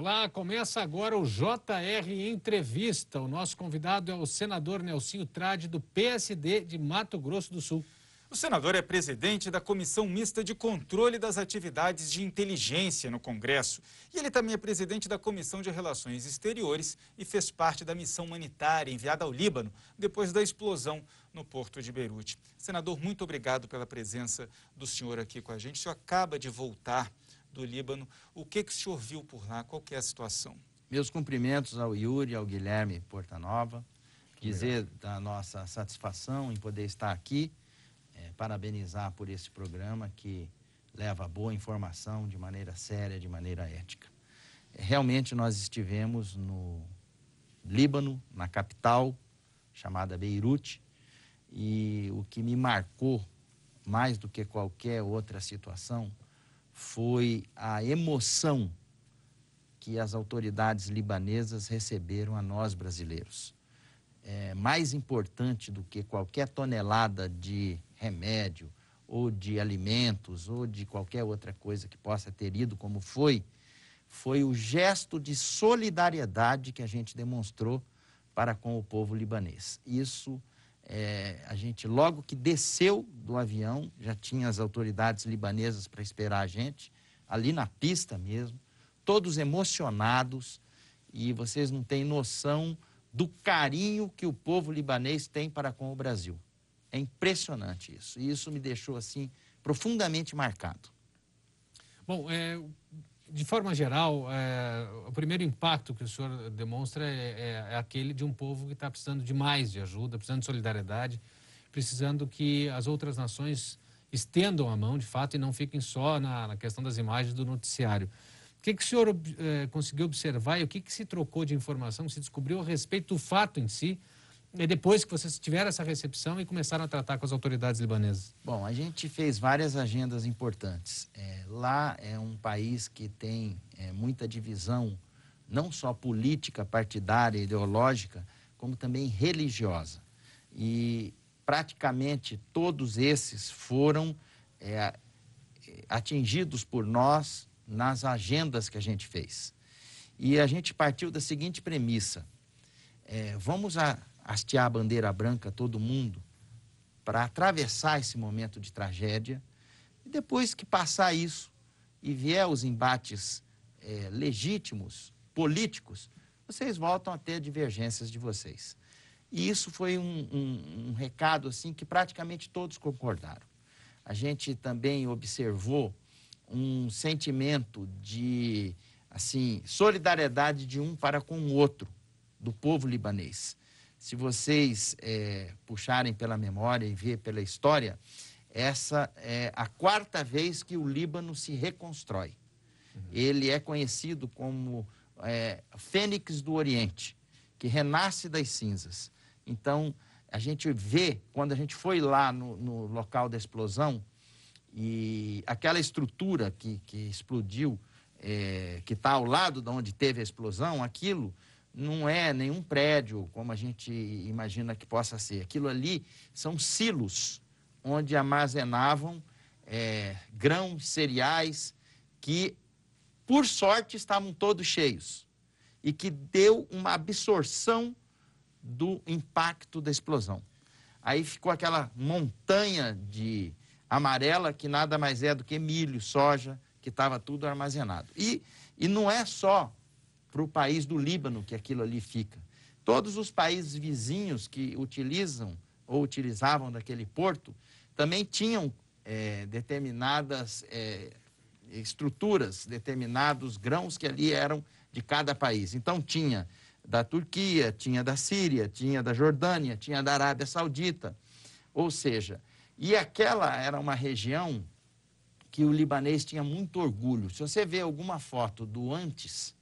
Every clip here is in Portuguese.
Olá, começa agora o JR Entrevista. O nosso convidado é o senador Nelsinho Trade, do PSD de Mato Grosso do Sul. O senador é presidente da Comissão Mista de Controle das Atividades de Inteligência no Congresso. E ele também é presidente da Comissão de Relações Exteriores e fez parte da missão humanitária enviada ao Líbano depois da explosão no porto de Beirute. Senador, muito obrigado pela presença do senhor aqui com a gente. O senhor acaba de voltar do Líbano. O que, que o senhor viu por lá? Qual é a situação? Meus cumprimentos ao Yuri, ao Guilherme Portanova. Dizer da nossa satisfação em poder estar aqui, é, parabenizar por esse programa que leva boa informação de maneira séria, de maneira ética. Realmente nós estivemos no Líbano, na capital, chamada Beirute, e o que me marcou mais do que qualquer outra situação foi a emoção que as autoridades libanesas receberam a nós brasileiros. É mais importante do que qualquer tonelada de remédio ou de alimentos ou de qualquer outra coisa que possa ter ido como foi, foi o gesto de solidariedade que a gente demonstrou para com o povo libanês. Isso é, a gente, logo que desceu do avião, já tinha as autoridades libanesas para esperar a gente, ali na pista mesmo, todos emocionados, e vocês não têm noção do carinho que o povo libanês tem para com o Brasil. É impressionante isso. E isso me deixou, assim, profundamente marcado. Bom, é, de forma geral, é, o primeiro impacto que o senhor demonstra é, é, é aquele de um povo que está precisando de mais de ajuda, precisando de solidariedade, precisando que as outras nações estendam a mão, de fato, e não fiquem só na, na questão das imagens do noticiário. O que, que o senhor é, conseguiu observar e o que, que se trocou de informação, se descobriu a respeito do fato em si, e depois que vocês tiveram essa recepção e começaram a tratar com as autoridades libanesas? Bom, a gente fez várias agendas importantes. É, lá é um país que tem é, muita divisão, não só política, partidária, ideológica, como também religiosa. E praticamente todos esses foram é, atingidos por nós nas agendas que a gente fez. E a gente partiu da seguinte premissa: é, vamos a, hastear a bandeira branca todo mundo para atravessar esse momento de tragédia e depois que passar isso e vier os embates é, legítimos, políticos, vocês voltam a ter divergências de vocês. E isso foi um, um, um recado assim que praticamente todos concordaram. A gente também observou um sentimento de assim solidariedade de um para com o outro do povo libanês se vocês é, puxarem pela memória e ver pela história, essa é a quarta vez que o Líbano se reconstrói. Uhum. Ele é conhecido como é, Fênix do Oriente, que renasce das cinzas. Então, a gente vê, quando a gente foi lá no, no local da explosão, e aquela estrutura que, que explodiu, é, que está ao lado de onde teve a explosão, aquilo não é nenhum prédio como a gente imagina que possa ser. Aquilo ali são silos onde armazenavam é, grãos, cereais, que, por sorte, estavam todos cheios e que deu uma absorção do impacto da explosão. Aí ficou aquela montanha de amarela que nada mais é do que milho, soja, que estava tudo armazenado. E, e não é só para o país do Líbano que aquilo ali fica. Todos os países vizinhos que utilizam ou utilizavam daquele porto também tinham é, determinadas é, estruturas, determinados grãos que ali eram de cada país. Então tinha da Turquia, tinha da Síria, tinha da Jordânia, tinha da Arábia Saudita. Ou seja, e aquela era uma região que o libanês tinha muito orgulho. Se você vê alguma foto do antes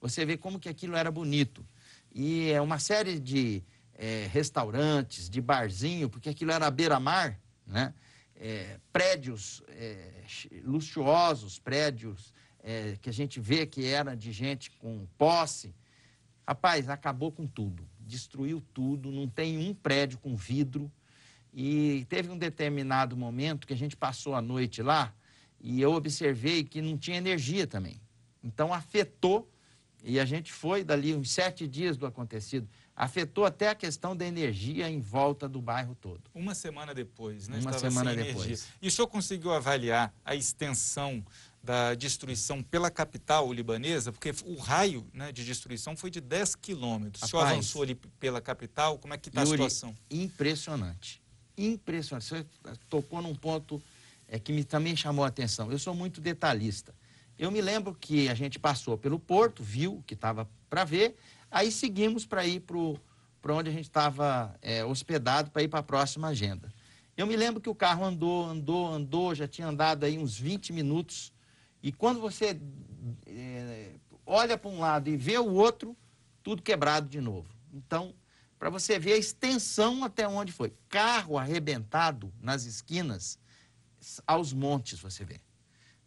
você vê como que aquilo era bonito. E é uma série de é, restaurantes, de barzinho, porque aquilo era beira-mar, né? É, prédios é, luxuosos, prédios é, que a gente vê que era de gente com posse. Rapaz, acabou com tudo, destruiu tudo, não tem um prédio com vidro. E teve um determinado momento que a gente passou a noite lá e eu observei que não tinha energia também. Então afetou E a gente foi dali uns sete dias do acontecido. Afetou até a questão da energia em volta do bairro todo. Uma semana depois, né? Uma Estava semana sem depois. energia. E o senhor conseguiu avaliar a extensão da destruição pela capital libanesa? Porque o raio né, de destruição foi de 10 quilômetros. O senhor avançou ali pela capital, como é que está a situação? Impressionante. Impressionante. Você tocou num ponto é, que me, também chamou a atenção. Eu sou muito detalhista. Eu me lembro que a gente passou pelo porto, viu o que estava para ver, aí seguimos para ir para onde a gente estava é, hospedado para ir para a próxima agenda. Eu me lembro que o carro andou, andou, andou, já tinha andado aí uns 20 minutos. E quando você é, olha para um lado e vê o outro, tudo quebrado de novo. Então, para você ver a extensão até onde foi. Carro arrebentado nas esquinas, aos montes você vê.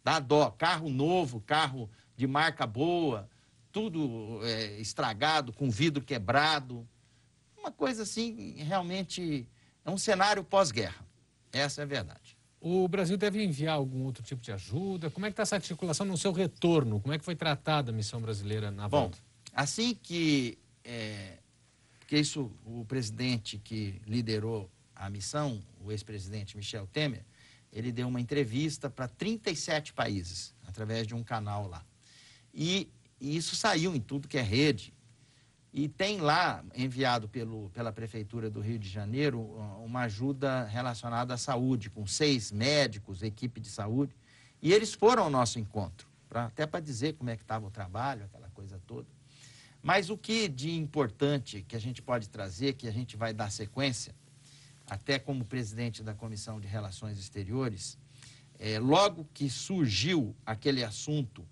Dá dó. Carro novo, carro de marca boa, tudo é, estragado, com vidro quebrado. Uma coisa assim, realmente, é um cenário pós-guerra. Essa é a verdade. O Brasil deve enviar algum outro tipo de ajuda? Como é que está essa articulação no seu retorno? Como é que foi tratada a missão brasileira na Bom, volta? assim que é, porque isso o presidente que liderou a missão, o ex-presidente Michel Temer, ele deu uma entrevista para 37 países através de um canal lá. E, e isso saiu em tudo que é rede. E tem lá, enviado pelo, pela Prefeitura do Rio de Janeiro, uma ajuda relacionada à saúde, com seis médicos, equipe de saúde. E eles foram ao nosso encontro, pra, até para dizer como é que estava o trabalho, aquela coisa toda. Mas o que de importante que a gente pode trazer, que a gente vai dar sequência, até como presidente da Comissão de Relações Exteriores, é, logo que surgiu aquele assunto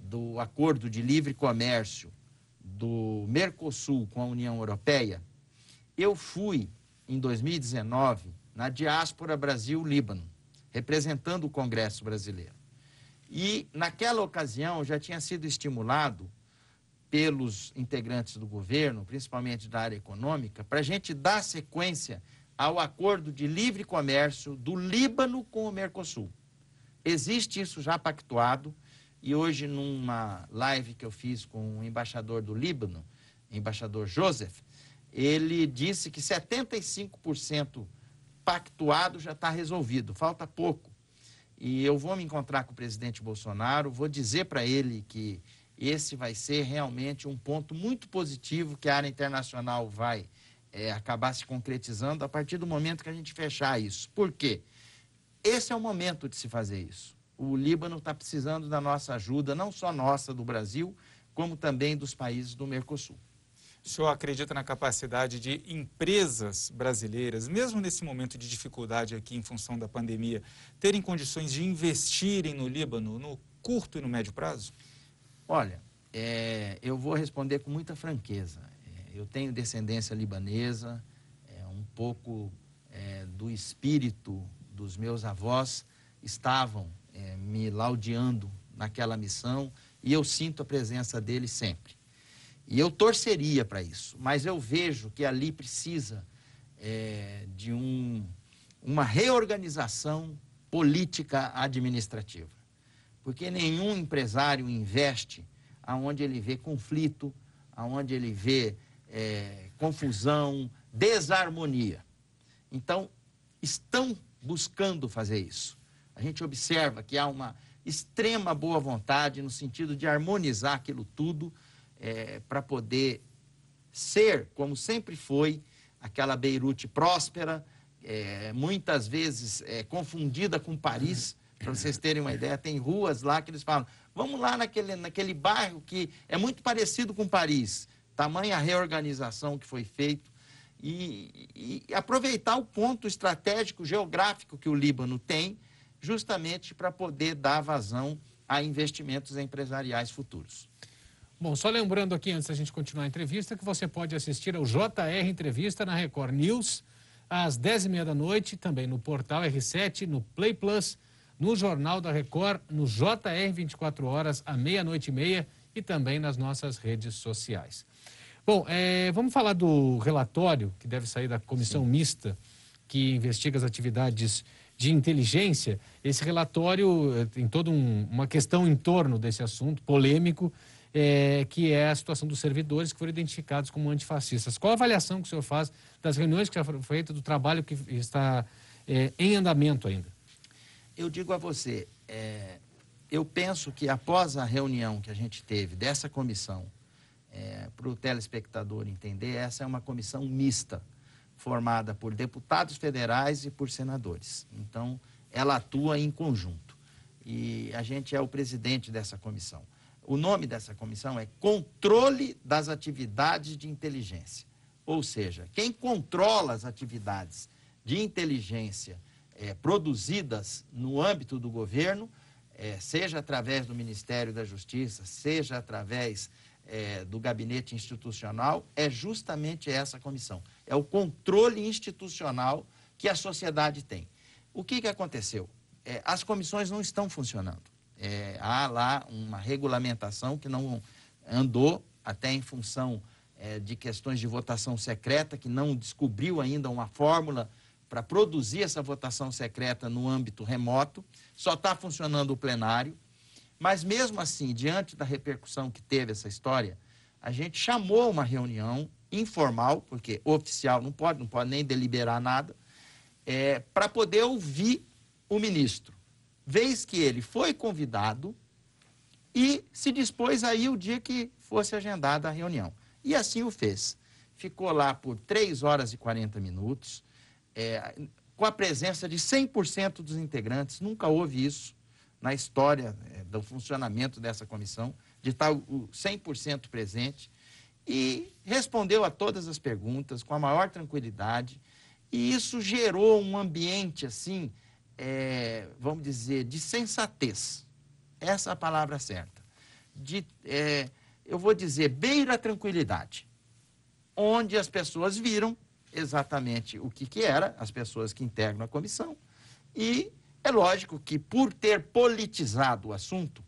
do acordo de livre comércio do Mercosul com a União Europeia, eu fui, em 2019, na diáspora Brasil-Líbano, representando o Congresso brasileiro. E, naquela ocasião, já tinha sido estimulado pelos integrantes do governo, principalmente da área econômica, para a gente dar sequência ao acordo de livre comércio do Líbano com o Mercosul. Existe isso já pactuado e hoje numa live que eu fiz com o embaixador do Líbano, embaixador Joseph, ele disse que 75% pactuado já está resolvido, falta pouco. E eu vou me encontrar com o presidente Bolsonaro, vou dizer para ele que esse vai ser realmente um ponto muito positivo que a área internacional vai é, acabar se concretizando a partir do momento que a gente fechar isso. Por quê? Esse é o momento de se fazer isso. O Líbano está precisando da nossa ajuda, não só nossa, do Brasil, como também dos países do Mercosul. O senhor acredita na capacidade de empresas brasileiras, mesmo nesse momento de dificuldade aqui em função da pandemia, terem condições de investirem no Líbano no curto e no médio prazo? Olha, é, eu vou responder com muita franqueza. Eu tenho descendência libanesa, é, um pouco é, do espírito dos meus avós estavam é, me laudeando naquela missão e eu sinto a presença deles sempre. E eu torceria para isso, mas eu vejo que ali precisa é, de um, uma reorganização política administrativa. Porque nenhum empresário investe aonde ele vê conflito, aonde ele vê é, confusão, desarmonia. Então, estão buscando fazer isso. A gente observa que há uma extrema boa vontade no sentido de harmonizar aquilo tudo é, para poder ser, como sempre foi, aquela Beirute próspera, é, muitas vezes é, confundida com Paris. Para vocês terem uma ideia, tem ruas lá que eles falam: vamos lá naquele, naquele bairro que é muito parecido com Paris. Tamanha reorganização que foi feito. E, e, aproveitar o ponto estratégico geográfico que o Líbano tem, justamente para poder dar vazão a investimentos empresariais futuros. Bom, só lembrando aqui, antes da gente continuar a entrevista, que você pode assistir ao JR Entrevista na Record News, às 10h30 da noite, também no portal R7, no Play Plus, no Jornal da Record, no JR 24 horas, à meia-noite e meia e também nas nossas redes sociais. Bom, é, vamos falar do relatório que deve sair da comissão Sim. mista que investiga as atividades de inteligência. Esse relatório eh, tem toda um, uma questão em torno desse assunto, polêmico, é, que é a situação dos servidores que foram identificados como antifascistas. Qual a avaliação que o senhor faz das reuniões que já foram feitas, do trabalho que está é, em andamento ainda? Eu digo a você, é, eu penso que após a reunião que a gente teve dessa comissão, é, para o telespectador entender, essa é uma comissão mista, formada por deputados federais e por senadores. Então, ela atua em conjunto. E a gente é o presidente dessa comissão. O nome dessa comissão é Controle das Atividades de Inteligência. Ou seja, quem controla as atividades de inteligência é, produzidas no âmbito do governo, é, seja através do Ministério da Justiça, seja através é, do gabinete institucional, é justamente essa comissão. É o controle institucional que a sociedade tem. O que, que aconteceu? É, as comissões não estão funcionando. É, há lá uma regulamentação que não andou, até em função é, de questões de votação secreta, que não descobriu ainda uma fórmula para produzir essa votação secreta no âmbito remoto. Só está funcionando o plenário. Mas mesmo assim, diante da repercussão que teve essa história, a gente chamou uma reunião informal, porque oficial não pode, não pode nem deliberar nada, é, para poder ouvir o ministro. Vez que ele foi convidado e se dispôs aí o dia que fosse agendada a reunião. E assim o fez. Ficou lá por 3 horas e 40 minutos, é, com a presença de 100% dos integrantes. Nunca houve isso na história é, do funcionamento dessa comissão, de estar o 100% presente. E respondeu a todas as perguntas com a maior tranquilidade e isso gerou um ambiente, assim, é, vamos dizer, de sensatez. Essa é a palavra certa. De, é, eu vou dizer, beira a tranquilidade. Onde as pessoas viram exatamente o que, que era, as pessoas que integram a comissão. E é lógico que, por ter politizado o assunto,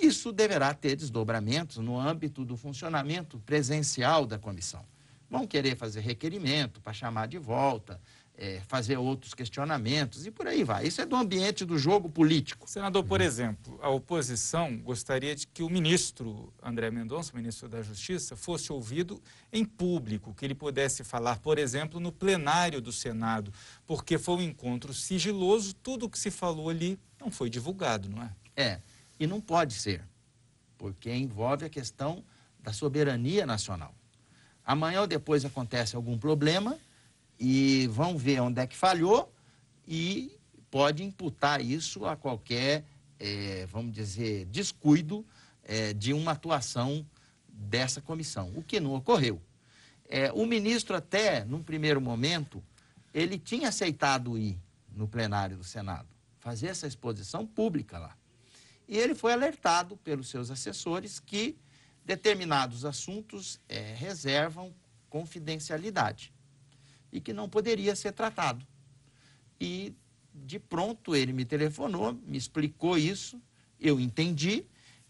isso deverá ter desdobramentos no âmbito do funcionamento presencial da comissão. Vão querer fazer requerimento para chamar de volta, é, fazer outros questionamentos e por aí vai. Isso é do ambiente do jogo político. Senador, por exemplo, a oposição gostaria de que o ministro André Mendonça, ministro da Justiça, fosse ouvido em público, que ele pudesse falar, por exemplo, no plenário do Senado, porque foi um encontro sigiloso, tudo o que se falou ali não foi divulgado, não é? É, e não pode ser, porque envolve a questão da soberania nacional. Amanhã ou depois acontece algum problema e vão ver onde é que falhou e pode imputar isso a qualquer, é, vamos dizer, descuido é, de uma atuação dessa comissão, o que não ocorreu. É, o ministro até, num primeiro momento, ele tinha aceitado ir no plenário do Senado, fazer essa exposição pública lá. E ele foi alertado pelos seus assessores que determinados assuntos é, reservam confidencialidade e que não poderia ser tratado. E de pronto ele me telefonou, me explicou isso, eu entendi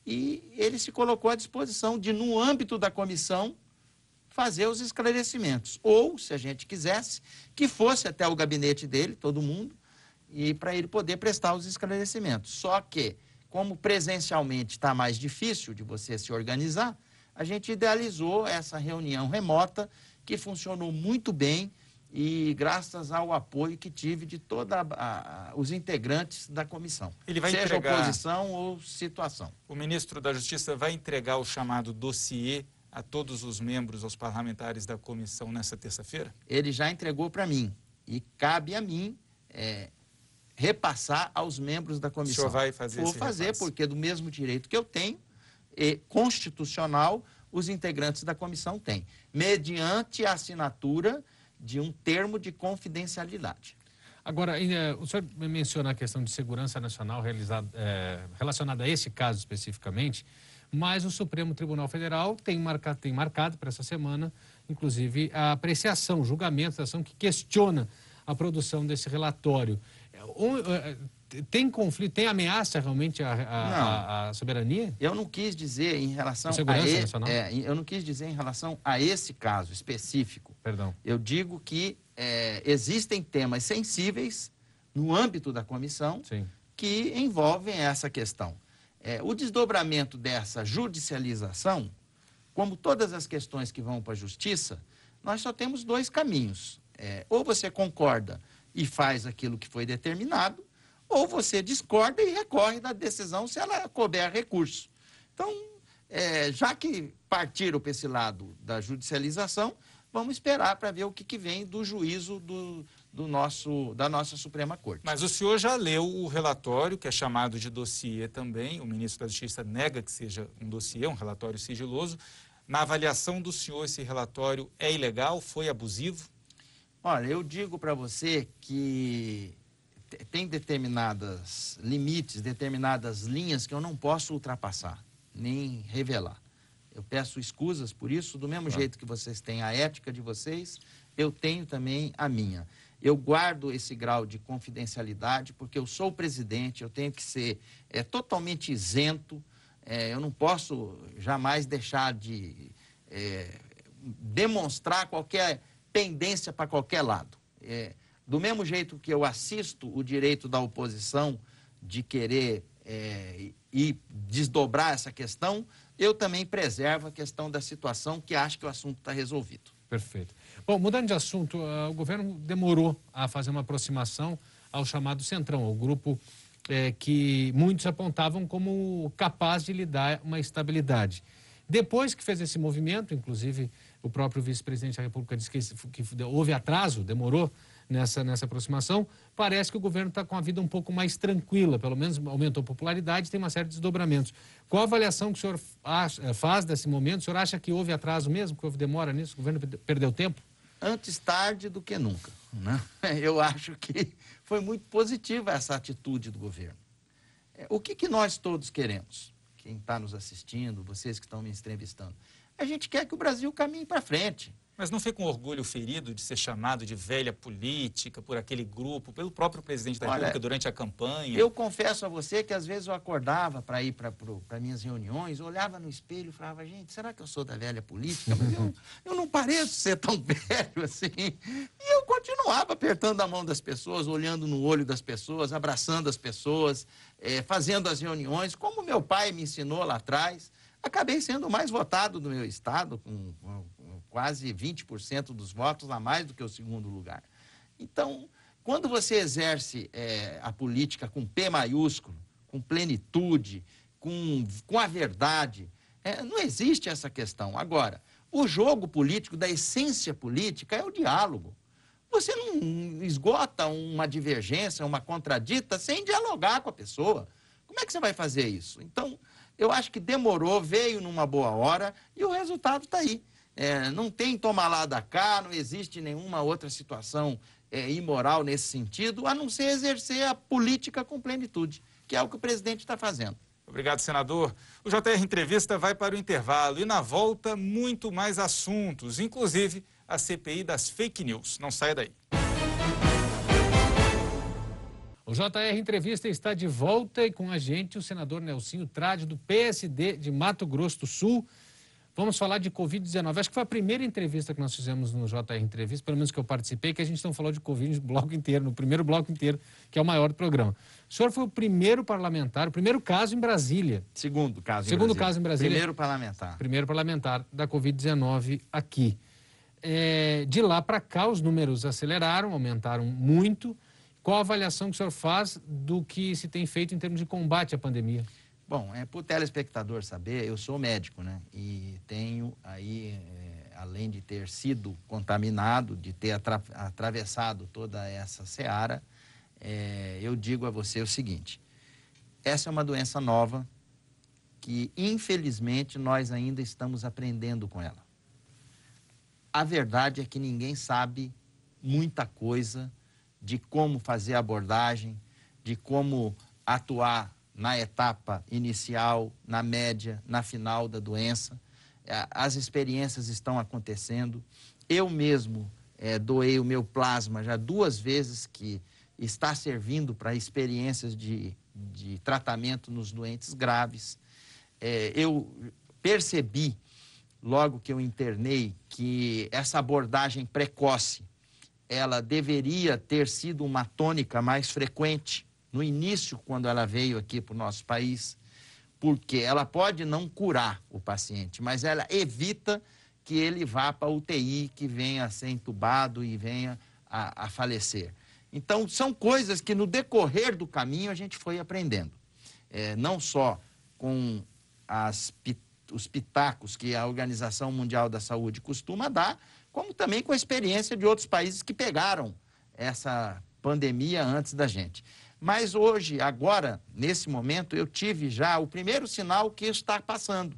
e ele se colocou à disposição de, no âmbito da comissão, fazer os esclarecimentos. Ou, se a gente quisesse, que fosse até o gabinete dele, todo mundo, e para ele poder prestar os esclarecimentos. Só que como presencialmente está mais difícil de você se organizar, a gente idealizou essa reunião remota que funcionou muito bem e graças ao apoio que tive de todos os integrantes da comissão, Ele vai seja entregar... oposição ou situação. O ministro da Justiça vai entregar o chamado dossiê a todos os membros, aos parlamentares da comissão nessa terça-feira? Ele já entregou para mim e cabe a mim é, repassar aos membros da comissão. O senhor vai fazer Vou fazer, repasse. porque do mesmo direito que eu tenho, e constitucional, os integrantes da comissão têm, mediante a assinatura de um termo de confidencialidade. Agora, o senhor menciona a questão de segurança nacional realizada, é, relacionada a esse caso especificamente, mas o Supremo Tribunal Federal tem marcado, tem marcado para essa semana, inclusive, a apreciação, o julgamento da ação que questiona a produção desse relatório. Tem conflito, tem ameaça realmente à, soberania? Eu não quis dizer em relação a, a esse, é, eu não quis dizer em relação a esse caso específico. Perdão. Eu digo que é, existem temas sensíveis no âmbito da comissão Sim. que envolvem essa questão. É, o desdobramento dessa judicialização, como todas as questões que vão para a justiça, nós só temos dois caminhos. É, ou você concorda e faz aquilo que foi determinado, ou você discorda e recorre da decisão se ela couber recurso. Então, é, já que partiram para esse lado da judicialização, vamos esperar para ver o que, que vem do juízo do, do nosso, da nossa Suprema Corte. Mas o senhor já leu o relatório, que é chamado de dossiê também, o ministro da Justiça nega que seja um dossiê, um relatório sigiloso. Na avaliação do senhor, esse relatório é ilegal, foi abusivo? Olha, eu digo para você que tem determinadas limites, determinadas linhas que eu não posso ultrapassar, nem revelar. Eu peço escusas por isso, do mesmo jeito que vocês têm a ética de vocês, eu tenho também a minha. Eu guardo esse grau de confidencialidade porque eu sou o presidente, eu tenho que ser é, totalmente isento, é, eu não posso jamais deixar de é, demonstrar qualquer pendência para qualquer lado. É, do mesmo jeito que eu assisto o direito da oposição de querer é, e desdobrar essa questão, eu também preservo a questão da situação que acho que o assunto está resolvido. Perfeito. Bom, mudando de assunto, uh, o governo demorou a fazer uma aproximação ao chamado Centrão, ao grupo é, que muitos apontavam como capaz de lhe dar uma estabilidade. Depois que fez esse movimento, inclusive o próprio vice-presidente da República disse que, que houve atraso, demorou nessa, nessa aproximação. Parece que o governo está com a vida um pouco mais tranquila, pelo menos aumentou a popularidade, tem uma série de desdobramentos. Qual a avaliação que o senhor eh, faz desse momento? O senhor acha que houve atraso mesmo, que houve demora nisso? O governo perdeu tempo? Antes tarde do que nunca. Né? Eu acho que foi muito positiva essa atitude do governo. É, o que, que nós todos queremos? Quem está nos assistindo, vocês que estão me entrevistando, a gente quer que o Brasil caminhe para frente. Mas não foi com orgulho ferido de ser chamado de velha política por aquele grupo, pelo próprio presidente da Olha, República durante a campanha? Eu confesso a você que às vezes eu acordava para ir para minhas reuniões, olhava no espelho e falava, gente, será que eu sou da velha política? Mas eu, eu não pareço ser tão velho assim. E eu continuava apertando a mão das pessoas, olhando no olho das pessoas, abraçando as pessoas, é, fazendo as reuniões, como meu pai me ensinou lá atrás. Acabei sendo o mais votado do meu estado, com, com quase 20% dos votos a mais do que o segundo lugar. Então, quando você exerce é, a política com P maiúsculo, com plenitude, com, com a verdade, é, não existe essa questão. Agora, o jogo político, da essência política, é o diálogo. Você não esgota uma divergência, uma contradita, sem dialogar com a pessoa. Como é que você vai fazer isso? Então, eu acho que demorou, veio numa boa hora e o resultado está aí. É, não tem tomar lá da cá, não existe nenhuma outra situação é, imoral nesse sentido, a não ser exercer a política com plenitude, que é o que o presidente está fazendo. Obrigado, senador. O JR Entrevista vai para o intervalo e na volta muito mais assuntos, inclusive a CPI das fake news. Não saia daí. O JR Entrevista está de volta e com a gente o senador Nelsinho Trade, do PSD de Mato Grosso do Sul. Vamos falar de Covid-19. Acho que foi a primeira entrevista que nós fizemos no JR Entrevista, pelo menos que eu participei, que a gente não falou de Covid no bloco inteiro, no primeiro bloco inteiro, que é o maior do programa. O senhor foi o primeiro parlamentar, o primeiro caso em Brasília. Segundo caso Segundo em Brasília. caso em Brasília. Primeiro parlamentar. Primeiro parlamentar da Covid-19 aqui. É, de lá para cá, os números aceleraram, aumentaram muito. Qual a avaliação que o senhor faz do que se tem feito em termos de combate à pandemia? Bom, é para o telespectador saber, eu sou médico, né? E tenho aí, é, além de ter sido contaminado, de ter atra atravessado toda essa seara, é, eu digo a você o seguinte: essa é uma doença nova que, infelizmente, nós ainda estamos aprendendo com ela. A verdade é que ninguém sabe muita coisa de como fazer a abordagem, de como atuar na etapa inicial, na média, na final da doença. É, as experiências estão acontecendo. Eu mesmo é, doei o meu plasma já duas vezes, que está servindo para experiências de, de tratamento nos doentes graves. É, eu percebi, logo que eu internei, que essa abordagem precoce ela deveria ter sido uma tônica mais frequente no início, quando ela veio aqui para o nosso país, porque ela pode não curar o paciente, mas ela evita que ele vá para a UTI, que venha a ser entubado e venha a, a falecer. Então, são coisas que no decorrer do caminho a gente foi aprendendo. É, não só com as, os pitacos que a Organização Mundial da Saúde costuma dar, como também com a experiência de outros países que pegaram essa pandemia antes da gente. Mas hoje, agora, nesse momento, eu tive já o primeiro sinal que isso está passando,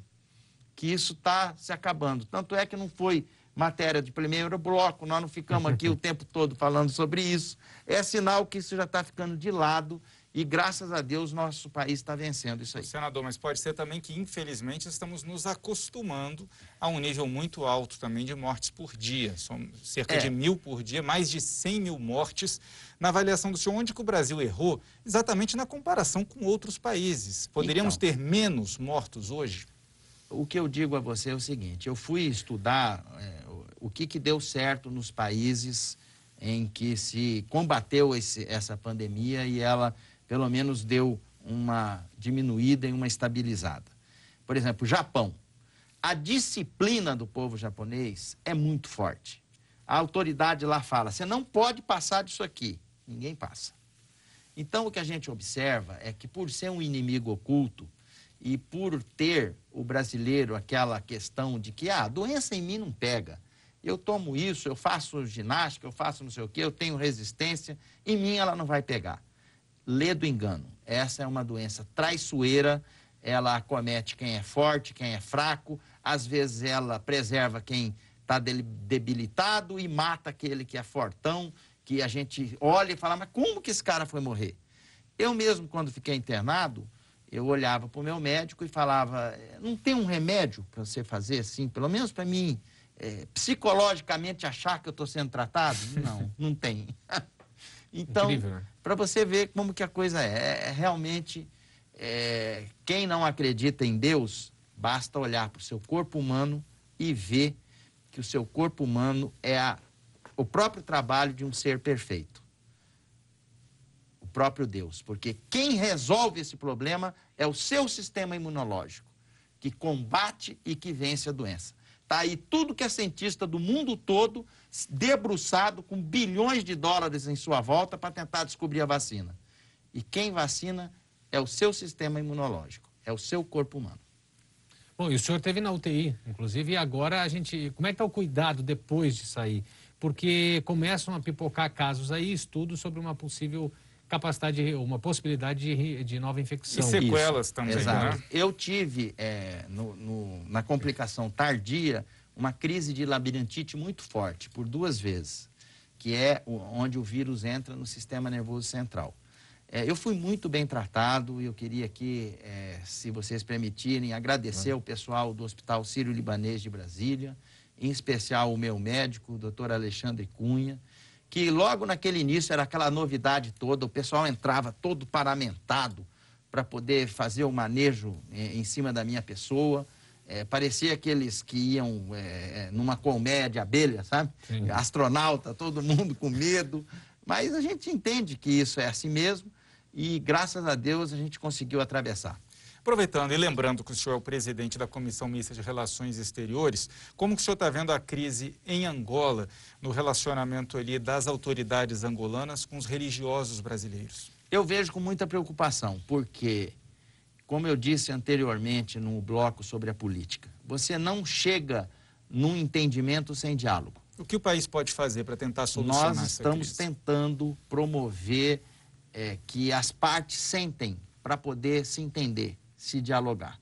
que isso está se acabando. Tanto é que não foi matéria de primeiro bloco, nós não ficamos aqui o tempo todo falando sobre isso. É sinal que isso já está ficando de lado e graças a Deus nosso país está vencendo isso aí. Senador, mas pode ser também que infelizmente estamos nos acostumando a um nível muito alto também de mortes por dia. São cerca é. de mil por dia, mais de 100 mil mortes. Na avaliação do senhor, onde que o Brasil errou? Exatamente na comparação com outros países. Poderíamos então, ter menos mortos hoje? O que eu digo a você é o seguinte: eu fui estudar é, o que, que deu certo nos países em que se combateu esse, essa pandemia e ela pelo menos deu uma diminuída e uma estabilizada. Por exemplo, Japão. A disciplina do povo japonês é muito forte. A autoridade lá fala: você não pode passar disso aqui. Ninguém passa. Então, o que a gente observa é que, por ser um inimigo oculto e por ter o brasileiro aquela questão de que ah, a doença em mim não pega, eu tomo isso, eu faço ginástica, eu faço não sei o quê, eu tenho resistência, em mim ela não vai pegar lê do engano. Essa é uma doença traiçoeira, ela acomete quem é forte, quem é fraco, às vezes ela preserva quem está debilitado e mata aquele que é fortão, que a gente olha e fala, mas como que esse cara foi morrer? Eu mesmo, quando fiquei internado, eu olhava para o meu médico e falava, não tem um remédio para você fazer assim, pelo menos para mim, é, psicologicamente achar que eu estou sendo tratado? Não, não tem. Então, né? para você ver como que a coisa é, é, é realmente, é, quem não acredita em Deus, basta olhar para o seu corpo humano e ver que o seu corpo humano é a, o próprio trabalho de um ser perfeito. O próprio Deus. Porque quem resolve esse problema é o seu sistema imunológico, que combate e que vence a doença. Está aí tudo que é cientista do mundo todo debruçado com bilhões de dólares em sua volta para tentar descobrir a vacina. E quem vacina é o seu sistema imunológico, é o seu corpo humano. Bom, e o senhor teve na UTI, inclusive, e agora a gente. Como é que está o cuidado depois de sair? Porque começam a pipocar casos aí, estudos sobre uma possível capacidade, uma possibilidade de, de nova infecção. E sequelas Isso. também, Exato. Né? Eu tive, é, no, no, na complicação tardia, uma crise de labirintite muito forte, por duas vezes, que é onde o vírus entra no sistema nervoso central. É, eu fui muito bem tratado e eu queria aqui, é, se vocês permitirem, agradecer ao pessoal do Hospital Sírio-Libanês de Brasília, em especial o meu médico, o doutor Alexandre Cunha, que logo naquele início era aquela novidade toda, o pessoal entrava todo paramentado para poder fazer o manejo é, em cima da minha pessoa. É, parecia aqueles que iam é, é numa colmeia de abelha, sabe? Sim. Astronauta, todo mundo com medo. Mas a gente entende que isso é assim mesmo e, graças a Deus, a gente conseguiu atravessar. Aproveitando e lembrando que o senhor é o presidente da Comissão Mista de Relações Exteriores, como que o senhor está vendo a crise em Angola, no relacionamento ali das autoridades angolanas com os religiosos brasileiros? Eu vejo com muita preocupação, porque, como eu disse anteriormente no bloco sobre a política, você não chega num entendimento sem diálogo. O que o país pode fazer para tentar solucionar Nós estamos tentando promover é, que as partes sentem para poder se entender se dialogar.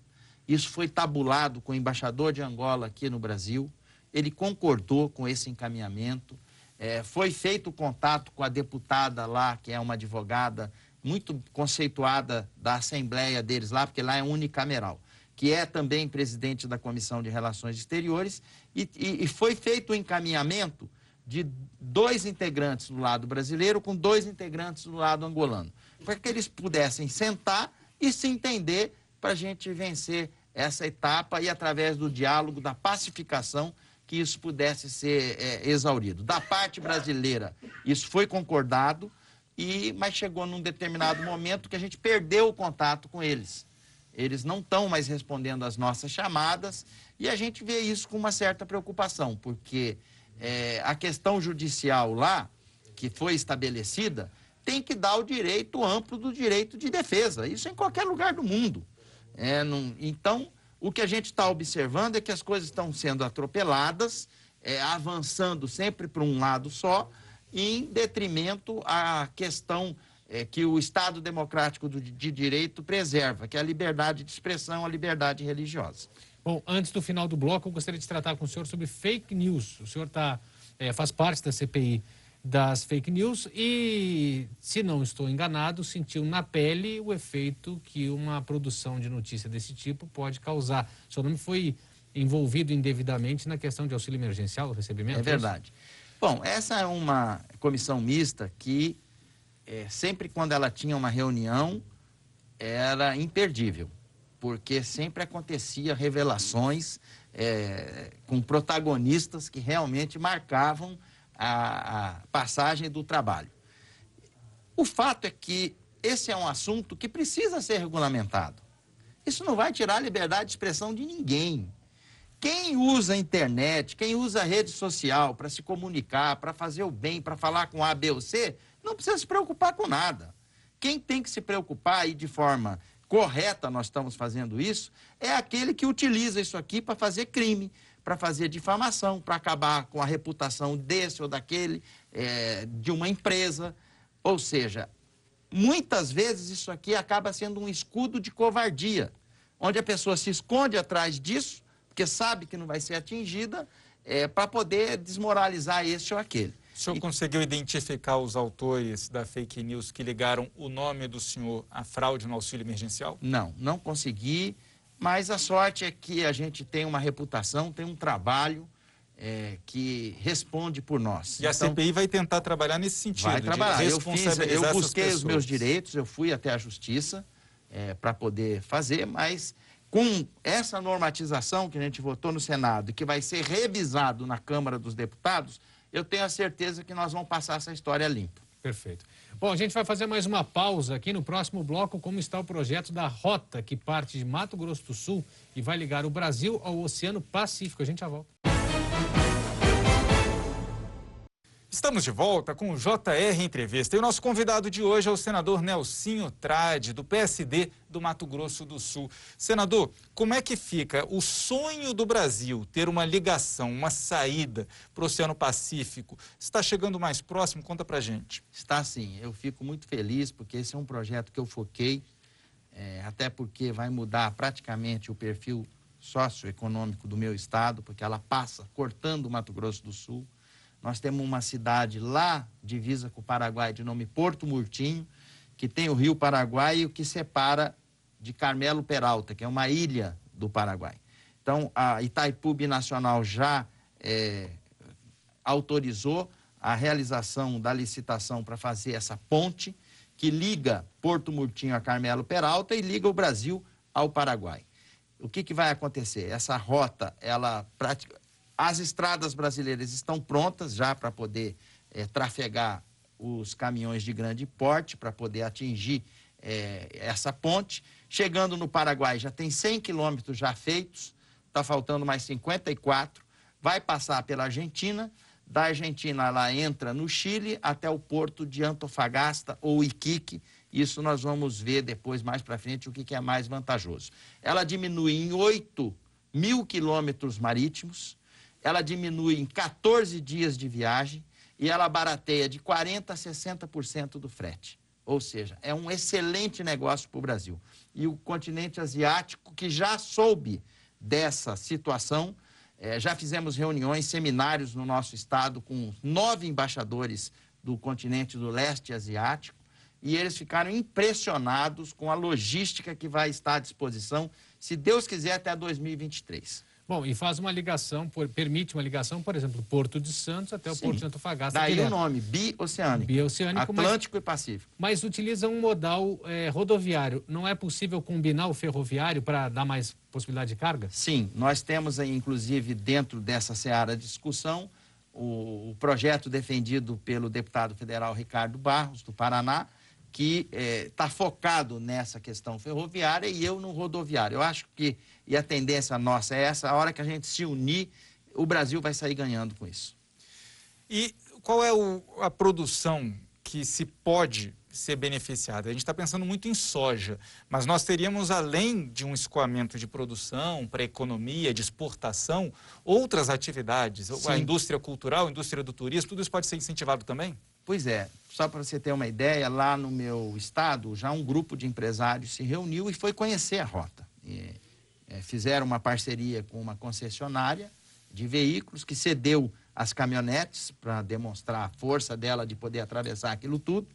Isso foi tabulado com o embaixador de Angola aqui no Brasil, ele concordou com esse encaminhamento. É, foi feito contato com a deputada lá, que é uma advogada muito conceituada da Assembleia deles lá, porque lá é unicameral, que é também presidente da Comissão de Relações Exteriores, e, e, e foi feito o encaminhamento de dois integrantes do lado brasileiro com dois integrantes do lado angolano, para que eles pudessem sentar e se entender para a gente vencer essa etapa e, através do diálogo, da pacificação, que isso pudesse ser é, exaurido. Da parte brasileira, isso foi concordado, e, mas chegou num determinado momento que a gente perdeu o contato com eles. eles não estão mais respondendo às nossas chamadas e a gente vê isso com uma certa preocupação, porque é, a questão judicial lá, que foi estabelecida, tem que dar o direito amplo do direito de defesa. Isso em qualquer lugar do mundo. É, não, então, o que a gente está observando é que as coisas estão sendo atropeladas, é, avançando sempre para um lado só, em detrimento à questão é, que o Estado democrático de direito preserva, que é a liberdade de expressão, a liberdade religiosa. Bom, antes do final do bloco, eu gostaria de tratar com o senhor sobre fake news. O senhor tá, é, faz parte da CPI das fake news e, se não estou enganado, sentiu na pele o efeito que uma produção de notícia desse tipo pode causar. O senhor não foi envolvido indevidamente na questão de auxílio emergencial, recebimento? É verdade. Bom, essa é uma comissão mista que, é, sempre quando ela tinha uma reunião, era imperdível, porque sempre acontecia revelações é, com protagonistas que realmente marcavam a, a passagem do trabalho. O fato é que esse é um assunto que precisa ser regulamentado. Isso não vai tirar a liberdade de expressão de ninguém. Quem usa a internet, quem usa a rede social para se comunicar, para fazer o bem, para falar com A, B ou C, não precisa se preocupar com nada. Quem tem que se preocupar e de forma correta nós estamos fazendo isso, é aquele que utiliza isso aqui para fazer crime, para fazer difamação, para acabar com a reputação desse ou daquele, é, de uma empresa. Ou seja, muitas vezes isso aqui acaba sendo um escudo de covardia, onde a pessoa se esconde atrás disso, porque sabe que não vai ser atingida, é, para poder desmoralizar este ou aquele. O senhor e... conseguiu identificar os autores da fake news que ligaram o nome do senhor à fraude no auxílio emergencial? Não, não consegui. Mas a sorte é que a gente tem uma reputação, tem um trabalho é, que responde por nós. E então, a CPI vai tentar trabalhar nesse sentido. Vai trabalhar. Eu, fiz, eu busquei os meus direitos, eu fui até a justiça é, para poder fazer, mas com essa normatização que a gente votou no Senado e que vai ser revisado na Câmara dos Deputados, eu tenho a certeza que nós vamos passar essa história limpa. Perfeito. Bom, a gente vai fazer mais uma pausa aqui no próximo bloco, como está o projeto da Rota, que parte de Mato Grosso do Sul e vai ligar o Brasil ao Oceano Pacífico. A gente já volta. Estamos de volta com o JR Entrevista e o nosso convidado de hoje é o senador Nelsinho Trade, do PSD do Mato Grosso do Sul. Senador, como é que fica o sonho do Brasil ter uma ligação, uma saída para o Oceano Pacífico? Está chegando mais próximo? Conta para gente. Está sim, eu fico muito feliz porque esse é um projeto que eu foquei, é, até porque vai mudar praticamente o perfil socioeconômico do meu estado, porque ela passa cortando o Mato Grosso do Sul nós temos uma cidade lá, divisa com o Paraguai, de nome Porto Murtinho, que tem o rio Paraguai e o que separa de Carmelo Peralta, que é uma ilha do Paraguai. Então, a Itaipu Nacional já é, autorizou a realização da licitação para fazer essa ponte que liga Porto Murtinho a Carmelo Peralta e liga o Brasil ao Paraguai. O que, que vai acontecer? Essa rota, ela as estradas brasileiras estão prontas já para poder é, trafegar os caminhões de grande porte, para poder atingir é, essa ponte. Chegando no Paraguai, já tem 100 quilômetros já feitos, está faltando mais 54. Vai passar pela Argentina, da Argentina ela entra no Chile até o porto de Antofagasta ou Iquique. Isso nós vamos ver depois, mais para frente, o que, que é mais vantajoso. Ela diminui em 8 mil quilômetros marítimos, ela diminui em 14 dias de viagem e ela barateia de 40% a 60% do frete. Ou seja, é um excelente negócio para o Brasil. E o continente asiático, que já soube dessa situação, é, já fizemos reuniões, seminários no nosso estado com nove embaixadores do continente do leste asiático, e eles ficaram impressionados com a logística que vai estar à disposição, se Deus quiser, até 2023. Bom, e faz uma ligação, por, permite uma ligação, por exemplo, do Porto de Santos até o Sim. Porto de Antofagasta. Daí direto. o nome, bioceânico. Bioceânico. Atlântico mas, e Pacífico. Mas utiliza um modal é, rodoviário. Não é possível combinar o ferroviário para dar mais possibilidade de carga? Sim, nós temos aí, inclusive, dentro dessa seara de discussão, o, o projeto defendido pelo deputado federal Ricardo Barros, do Paraná, que está focado nessa questão ferroviária e eu no rodoviário. Eu acho que, e a tendência nossa é essa, a hora que a gente se unir, o Brasil vai sair ganhando com isso. E qual é o, a produção que se pode ser beneficiada? A gente está pensando muito em soja, mas nós teríamos, além de um escoamento de produção para economia, de exportação, outras atividades. Sim. A indústria cultural, a indústria do turismo, tudo isso pode ser incentivado também? Pois é. Só para você ter uma ideia, lá no meu estado, já um grupo de empresários se reuniu e foi conhecer a rota. E, é, fizeram uma parceria com uma concessionária de veículos que cedeu as caminhonetes para demonstrar a força dela de poder atravessar aquilo tudo.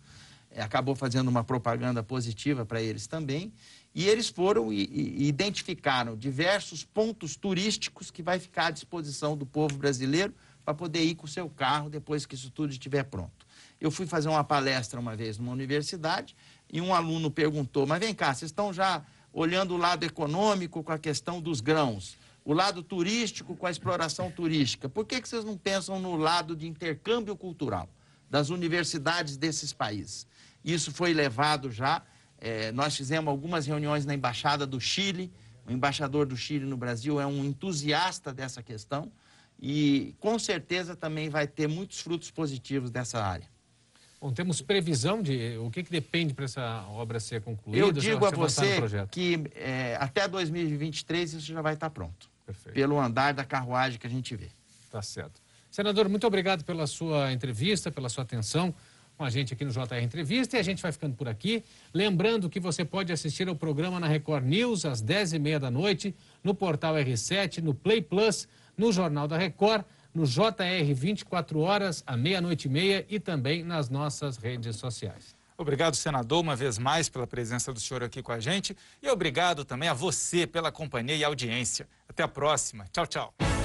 É, acabou fazendo uma propaganda positiva para eles também. E eles foram e, e, identificaram diversos pontos turísticos que vai ficar à disposição do povo brasileiro para poder ir com o seu carro depois que isso tudo estiver pronto. Eu fui fazer uma palestra uma vez numa universidade e um aluno perguntou: Mas vem cá, vocês estão já olhando o lado econômico com a questão dos grãos? o lado turístico com a exploração turística. Por que, que vocês não pensam no lado de intercâmbio cultural das universidades desses países? Isso foi levado já. É, nós fizemos algumas reuniões na Embaixada do Chile. O embaixador do Chile no Brasil é um entusiasta dessa questão e com certeza também vai ter muitos frutos positivos dessa área. Bom, temos previsão de o que, que depende para essa obra ser concluída? Eu digo a você que é, até 2023 isso já vai estar pronto. Perfeito. pelo andar da carruagem que a gente vê. Tá certo. Senador, muito obrigado pela sua entrevista, pela sua atenção com a gente aqui no JR Entrevista e a gente vai ficando por aqui. Lembrando que você pode assistir ao programa na Record News às 10h30 da noite, no portal R7, no Play Plus, no Jornal da Record, no JR 24 horas, à meia-noite e meia e também nas nossas redes sociais. Obrigado, senador, uma vez mais pela presença do senhor aqui com a gente. E obrigado também a você pela companhia e audiência. Até a próxima. Tchau, tchau.